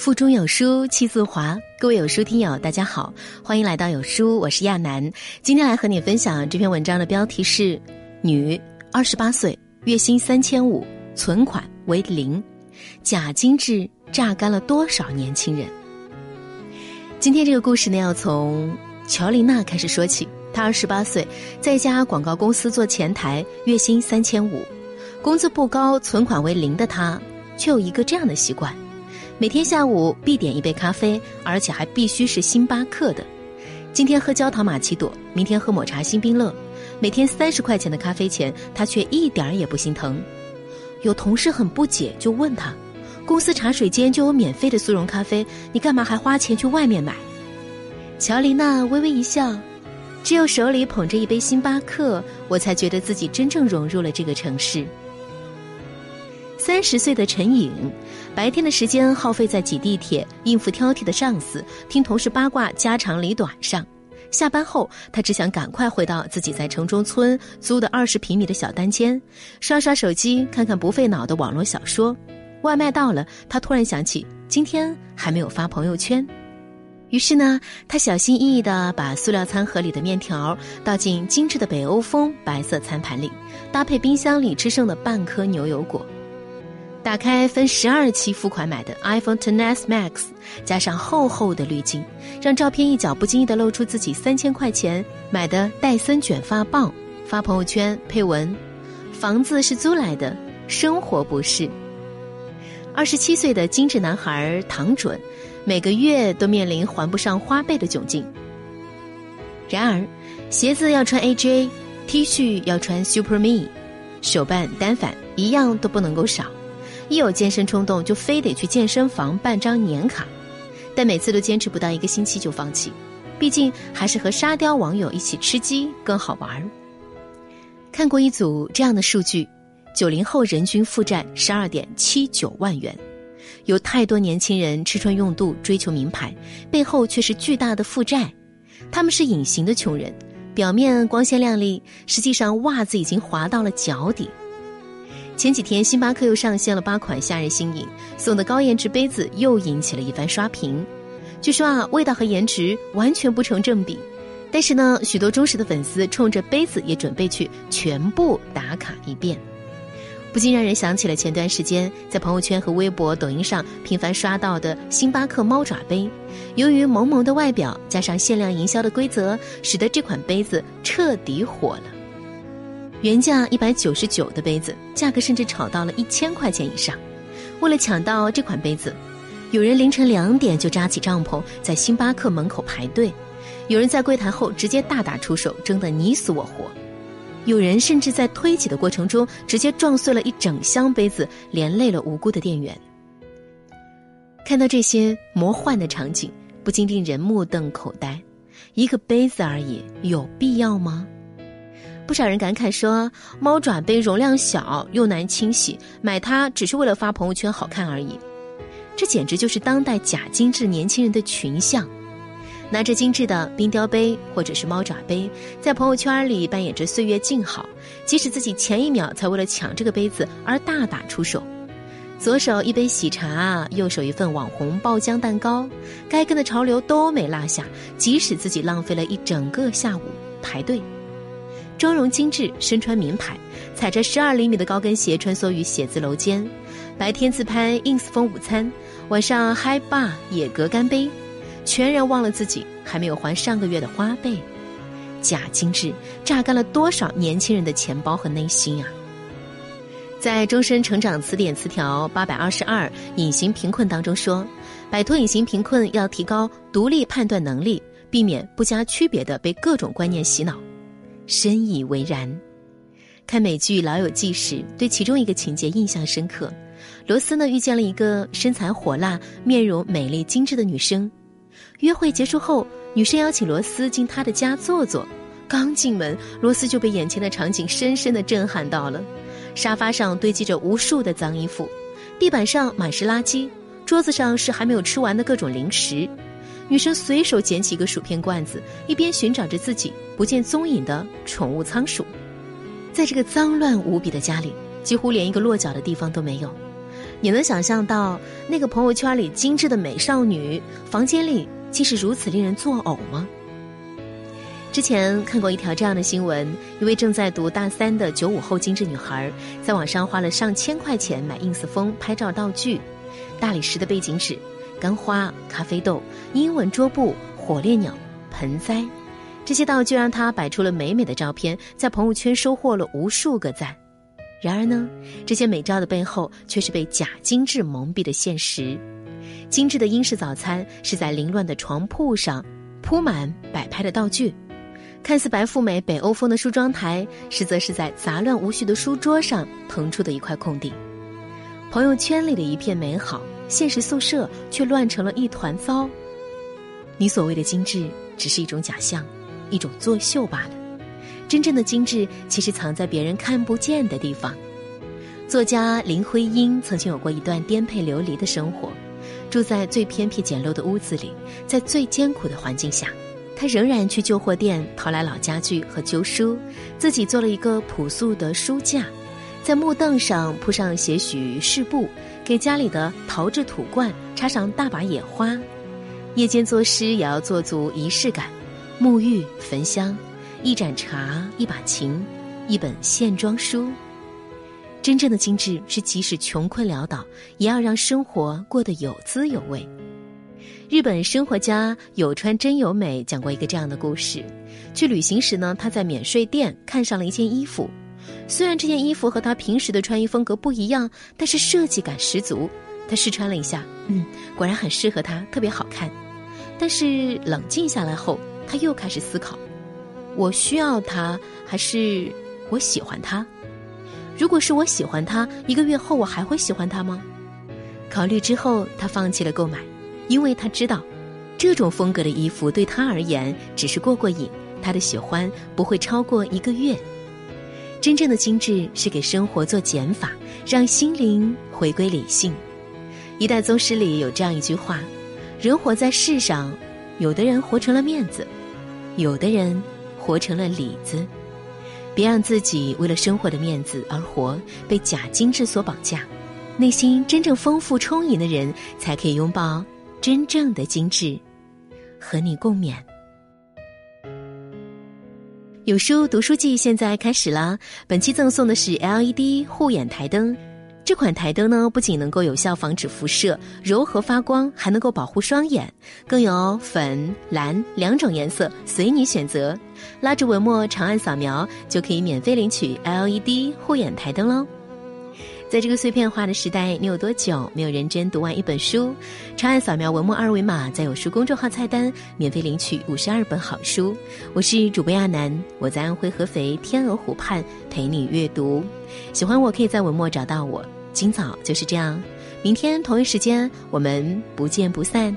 腹中有书气自华，各位有书听友，大家好，欢迎来到有书，我是亚楠。今天来和你分享这篇文章的标题是：女，二十八岁，月薪三千五，存款为零，假精致榨干了多少年轻人？今天这个故事呢，要从乔琳娜开始说起。她二十八岁，在一家广告公司做前台，月薪三千五，工资不高，存款为零的她，却有一个这样的习惯。每天下午必点一杯咖啡，而且还必须是星巴克的。今天喝焦糖玛奇朵，明天喝抹茶星冰乐。每天三十块钱的咖啡钱，他却一点儿也不心疼。有同事很不解，就问他：“公司茶水间就有免费的速溶咖啡，你干嘛还花钱去外面买？”乔琳娜微微一笑：“只有手里捧着一杯星巴克，我才觉得自己真正融入了这个城市。”三十岁的陈颖。白天的时间耗费在挤地铁、应付挑剔的上司、听同事八卦家长里短上；下班后，他只想赶快回到自己在城中村租的二十平米的小单间，刷刷手机，看看不费脑的网络小说。外卖到了，他突然想起今天还没有发朋友圈，于是呢，他小心翼翼地把塑料餐盒里的面条倒进精致的北欧风白色餐盘里，搭配冰箱里吃剩的半颗牛油果。打开分十二期付款买的 iPhone XS Max，加上厚厚的滤镜，让照片一角不经意的露出自己三千块钱买的戴森卷发棒，发朋友圈配文：“房子是租来的，生活不是。”二十七岁的精致男孩唐准，每个月都面临还不上花呗的窘境。然而，鞋子要穿 AJ，T 恤要穿 Super Me，手办单反一样都不能够少。一有健身冲动，就非得去健身房办张年卡，但每次都坚持不到一个星期就放弃，毕竟还是和沙雕网友一起吃鸡更好玩。看过一组这样的数据：九零后人均负债十二点七九万元，有太多年轻人吃穿用度追求名牌，背后却是巨大的负债。他们是隐形的穷人，表面光鲜亮丽，实际上袜子已经滑到了脚底。前几天，星巴克又上线了八款夏日新饮，送的高颜值杯子又引起了一番刷屏。据说啊，味道和颜值完全不成正比。但是呢，许多忠实的粉丝冲着杯子也准备去全部打卡一遍，不禁让人想起了前段时间在朋友圈和微博、抖音上频繁刷到的星巴克猫爪杯。由于萌萌的外表加上限量营销的规则，使得这款杯子彻底火了。原价一百九十九的杯子，价格甚至炒到了一千块钱以上。为了抢到这款杯子，有人凌晨两点就扎起帐篷在星巴克门口排队，有人在柜台后直接大打出手，争得你死我活。有人甚至在推挤的过程中直接撞碎了一整箱杯子，连累了无辜的店员。看到这些魔幻的场景，不禁令人目瞪口呆。一个杯子而已，有必要吗？不少人感慨说：“猫爪杯容量小又难清洗，买它只是为了发朋友圈好看而已。”这简直就是当代假精致年轻人的群像，拿着精致的冰雕杯或者是猫爪杯，在朋友圈里扮演着岁月静好，即使自己前一秒才为了抢这个杯子而大打出手，左手一杯喜茶，右手一份网红爆浆蛋糕，该跟的潮流都没落下，即使自己浪费了一整个下午排队。妆容精致，身穿名牌，踩着十二厘米的高跟鞋穿梭于写字楼间，白天自拍 ins 风午餐，晚上嗨吧野格干杯，全然忘了自己还没有还上个月的花呗，假精致榨干了多少年轻人的钱包和内心啊！在《终身成长词典》词条八百二十二“隐形贫困”当中说，摆脱隐形贫困要提高独立判断能力，避免不加区别的被各种观念洗脑。深以为然。看美剧《老友记》时，对其中一个情节印象深刻。罗斯呢遇见了一个身材火辣、面容美丽精致的女生。约会结束后，女生邀请罗斯进她的家坐坐。刚进门，罗斯就被眼前的场景深深的震撼到了。沙发上堆积着无数的脏衣服，地板上满是垃圾，桌子上是还没有吃完的各种零食。女生随手捡起一个薯片罐子，一边寻找着自己不见踪影的宠物仓鼠。在这个脏乱无比的家里，几乎连一个落脚的地方都没有。你能想象到那个朋友圈里精致的美少女房间里竟是如此令人作呕吗？之前看过一条这样的新闻：一位正在读大三的九五后精致女孩，在网上花了上千块钱买 ins 风拍照道具，大理石的背景纸、干花、咖啡豆、英文桌布、火烈鸟、盆栽，这些道具让他摆出了美美的照片，在朋友圈收获了无数个赞。然而呢，这些美照的背后却是被假精致蒙蔽的现实。精致的英式早餐是在凌乱的床铺上铺满摆拍的道具，看似白富美北欧风的梳妆台，实则是在杂乱无序的书桌上腾出的一块空地。朋友圈里的一片美好，现实宿舍却乱成了一团糟。你所谓的精致，只是一种假象，一种作秀罢了。真正的精致，其实藏在别人看不见的地方。作家林徽因曾经有过一段颠沛流离的生活，住在最偏僻简陋的屋子里，在最艰苦的环境下，她仍然去旧货店淘来老家具和旧书，自己做了一个朴素的书架，在木凳上铺上些许饰布，给家里的陶制土罐插上大把野花。夜间作诗也要做足仪式感，沐浴、焚香。一盏茶，一把琴，一本线装书。真正的精致是，即使穷困潦倒，也要让生活过得有滋有味。日本生活家有川真由美讲过一个这样的故事：去旅行时呢，他在免税店看上了一件衣服，虽然这件衣服和他平时的穿衣风格不一样，但是设计感十足。他试穿了一下，嗯，果然很适合他，特别好看。但是冷静下来后，他又开始思考。我需要他，还是我喜欢他？如果是我喜欢他，一个月后我还会喜欢他吗？考虑之后，他放弃了购买，因为他知道，这种风格的衣服对他而言只是过过瘾，他的喜欢不会超过一个月。真正的精致是给生活做减法，让心灵回归理性。一代宗师里有这样一句话：人活在世上，有的人活成了面子，有的人。活成了里子，别让自己为了生活的面子而活，被假精致所绑架。内心真正丰富充盈的人，才可以拥抱真正的精致。和你共勉。有书读书季现在开始啦！本期赠送的是 LED 护眼台灯。这款台灯呢，不仅能够有效防止辐射、柔和发光，还能够保护双眼，更有粉、蓝两种颜色，随你选择。拉着文墨长按扫描，就可以免费领取 LED 护眼台灯喽。在这个碎片化的时代，你有多久没有认真读完一本书？长按扫描文末二维码，在有书公众号菜单免费领取五十二本好书。我是主播亚楠，我在安徽合肥天鹅湖畔陪你阅读。喜欢我可以在文末找到我。今早就是这样，明天同一时间我们不见不散。